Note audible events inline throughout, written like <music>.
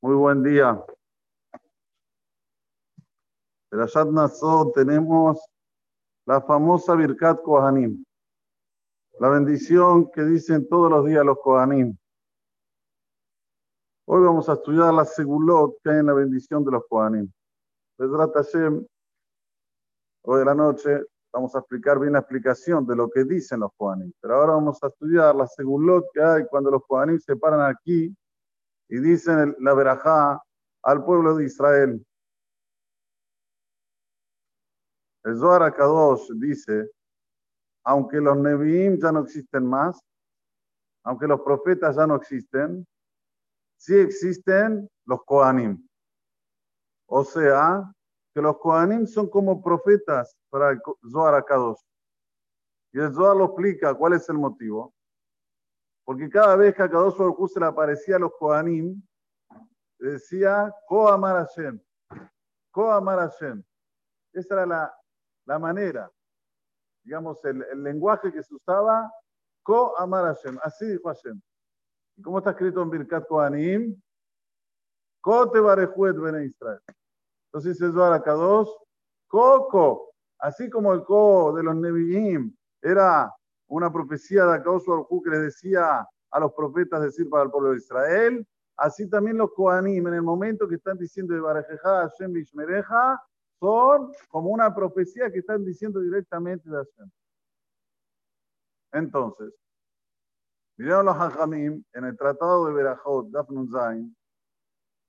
Muy buen día. En la Nassau tenemos la famosa Birkat Kohanim, la bendición que dicen todos los días los Kohanim. Hoy vamos a estudiar la segulot que hay en la bendición de los Kohanim. Pedrat Hashem, hoy de la noche vamos a explicar bien la explicación de lo que dicen los Kohanim. Pero ahora vamos a estudiar la segulot que hay cuando los Kohanim se paran aquí y dicen la verajá al pueblo de Israel. El Zohar dice, aunque los Nevi'im ya no existen más, aunque los profetas ya no existen, sí existen los Kohanim. O sea, que los Kohanim son como profetas para el Zohar Akadosh. Y el Zohar lo explica cuál es el motivo. Porque cada vez que a Kadosh se le aparecía a los Kohanim, decía, Ko Amar Hashem, Ko Amar Hashem. Esa era la, la manera, digamos, el, el, lenguaje que se usaba, Ko Amar Hashem, así dijo Hashem. ¿Y cómo está escrito en Birkat Kohanim? Ko te bene Israel. Entonces dice Zohar Ko, así como el Ko de los Nevi'im era una profecía de Akadosh Baruj que les decía a los profetas decir para el pueblo de Israel, así también los Kohanim en el momento que están diciendo de Barajeja, Hashem Bishmereja, son como una profecía que están diciendo directamente de Hashem. Entonces, miraron los Hajamim en el tratado de Berajot, Dafnun Zain,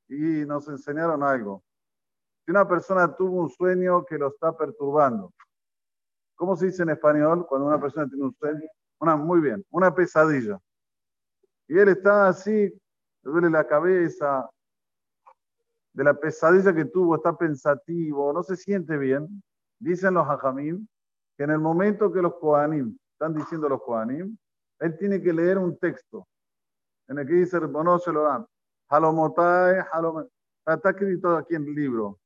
y nos enseñaron algo. Si una persona tuvo un sueño que lo está perturbando, ¿Cómo se dice en español cuando una persona tiene un sueño? Una, muy bien, una pesadilla. Y él está así, le duele la cabeza, de la pesadilla que tuvo, está pensativo, no se siente bien. Dicen los hajamim que en el momento que los koanim, están diciendo los koanim, él tiene que leer un texto en el que dice, no se lo dan. Halomotai, halomotai. Está escrito aquí en el libro,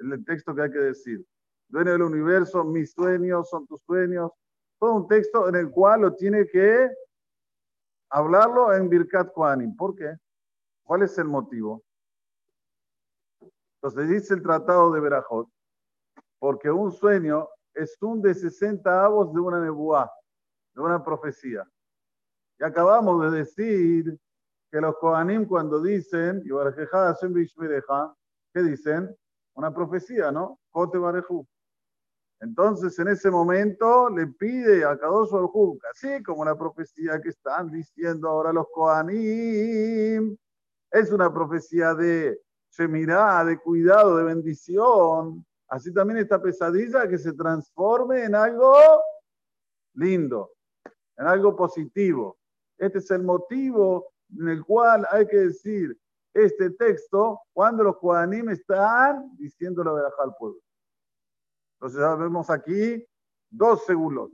el texto que hay que decir dueño del universo, mis sueños son tus sueños. Todo un texto en el cual lo tiene que hablarlo en Birkat Kohanim. ¿Por qué? ¿Cuál es el motivo? Entonces dice el tratado de Berajot, porque un sueño es un de 60 avos de una nebuá, de una profecía. Y acabamos de decir que los Kohanim cuando dicen, ¿qué dicen? Una profecía, ¿no? Kote Barejú. Entonces, en ese momento le pide a Kadosh Baruj así como la profecía que están diciendo ahora los Kohanim, es una profecía de Shemirá, de cuidado, de bendición. Así también esta pesadilla que se transforme en algo lindo, en algo positivo. Este es el motivo en el cual hay que decir este texto cuando los Kohanim están diciendo la verdad al pueblo. Entonces ya vemos aquí dos segulos.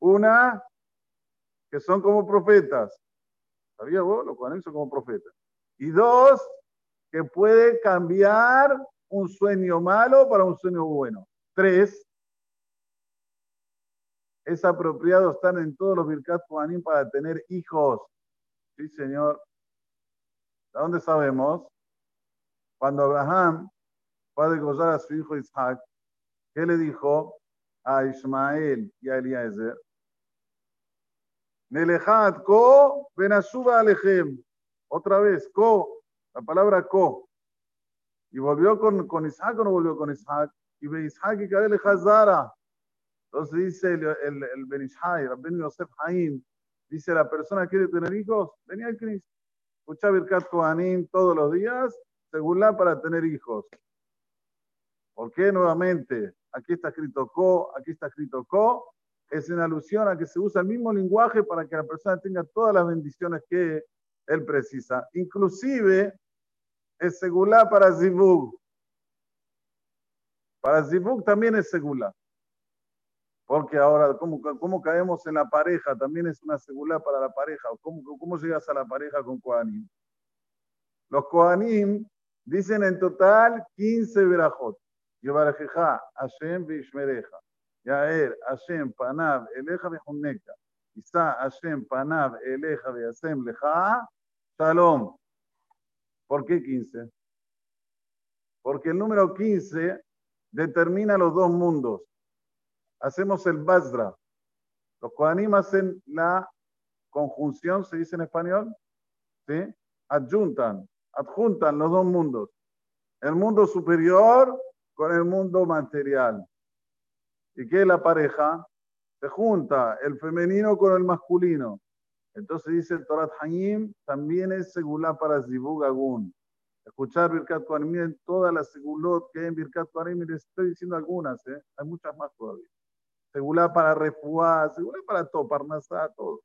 Una, que son como profetas. ¿Sabía vos? Los cuales son como profetas. Y dos, que puede cambiar un sueño malo para un sueño bueno. Tres, es apropiado estar en todos los Birkat Kohanim para tener hijos. Sí, señor. ¿De dónde sabemos? Cuando Abraham fue a degollar a su hijo Isaac, ¿Qué le dijo a Ismael y a Eliezer? Nelejat ko benasuba alejem. Otra vez, ko, la palabra ko. Y volvió con, con Isaac o no volvió con Isaac. Y ve Isaac y Kadele Hazara. Entonces dice el, el, el Benishai, Ben Yosef Haim, dice la persona quiere tener hijos, venía al Cristo. Escucha Birkat Kohanim todos los días, según la para tener hijos. ¿Por qué nuevamente? aquí está escrito co, aquí está escrito co, es en alusión a que se usa el mismo lenguaje para que la persona tenga todas las bendiciones que él precisa. Inclusive es segulá para Zibug. Para Zibug también es segulá. Porque ahora, ¿cómo, ¿cómo, caemos en la pareja? También es una segulá para la pareja. ¿Cómo, ¿Cómo llegas a la pareja con Kohanim? Los Kohanim dicen en total 15 verajot. Hashem Yaer, Hashem, Panav, Eleja, Bejuneka. Isa, Hashem, Panav, Eleja, Beasem, Leja, Shalom. ¿Por qué 15? Porque el número 15 determina los dos mundos. Hacemos el Basra. Los Kohanim hacen la conjunción, se dice en español, ¿sí? Adjuntan, adjuntan los dos mundos. El mundo superior con el mundo material. ¿Y qué es la pareja? Se junta el femenino con el masculino. Entonces dice el Torat Hayim, también es segulá para Zibug Agun. Escuchar Birkat Kohanim, miren todas las segulot que hay en Birkat Kohanim, les estoy diciendo algunas, ¿eh? hay muchas más todavía. Segulá para refuá, segulá para todo, parnasá, todo.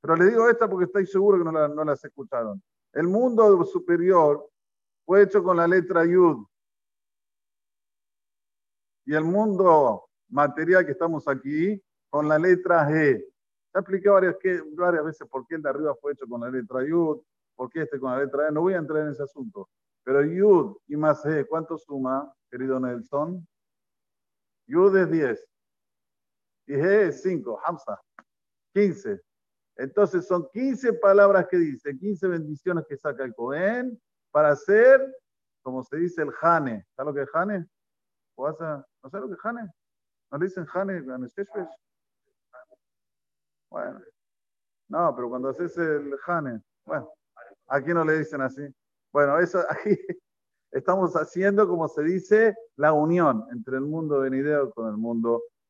Pero le digo esta porque estoy seguro que no, la, no las escucharon. El mundo superior fue hecho con la letra Yud. Y el mundo material que estamos aquí con la letra G. Ya expliqué varias, que, varias veces por qué el de arriba fue hecho con la letra Yud, por qué este con la letra E. No voy a entrar en ese asunto. Pero Yud y más G, ¿cuánto suma, querido Nelson? Yud es 10. Y G es 5, Hamza. 15. Entonces son 15 palabras que dice, 15 bendiciones que saca el Cohen para hacer, como se dice, el Jane. ¿Sabes lo que es Jane? ¿No sabes lo que es Jane? ¿No le dicen Jane en Bueno, no, pero cuando haces el Jane, bueno, aquí no le dicen así. Bueno, eso aquí <laughs> estamos haciendo, como se dice, la unión entre el mundo venidero con el mundo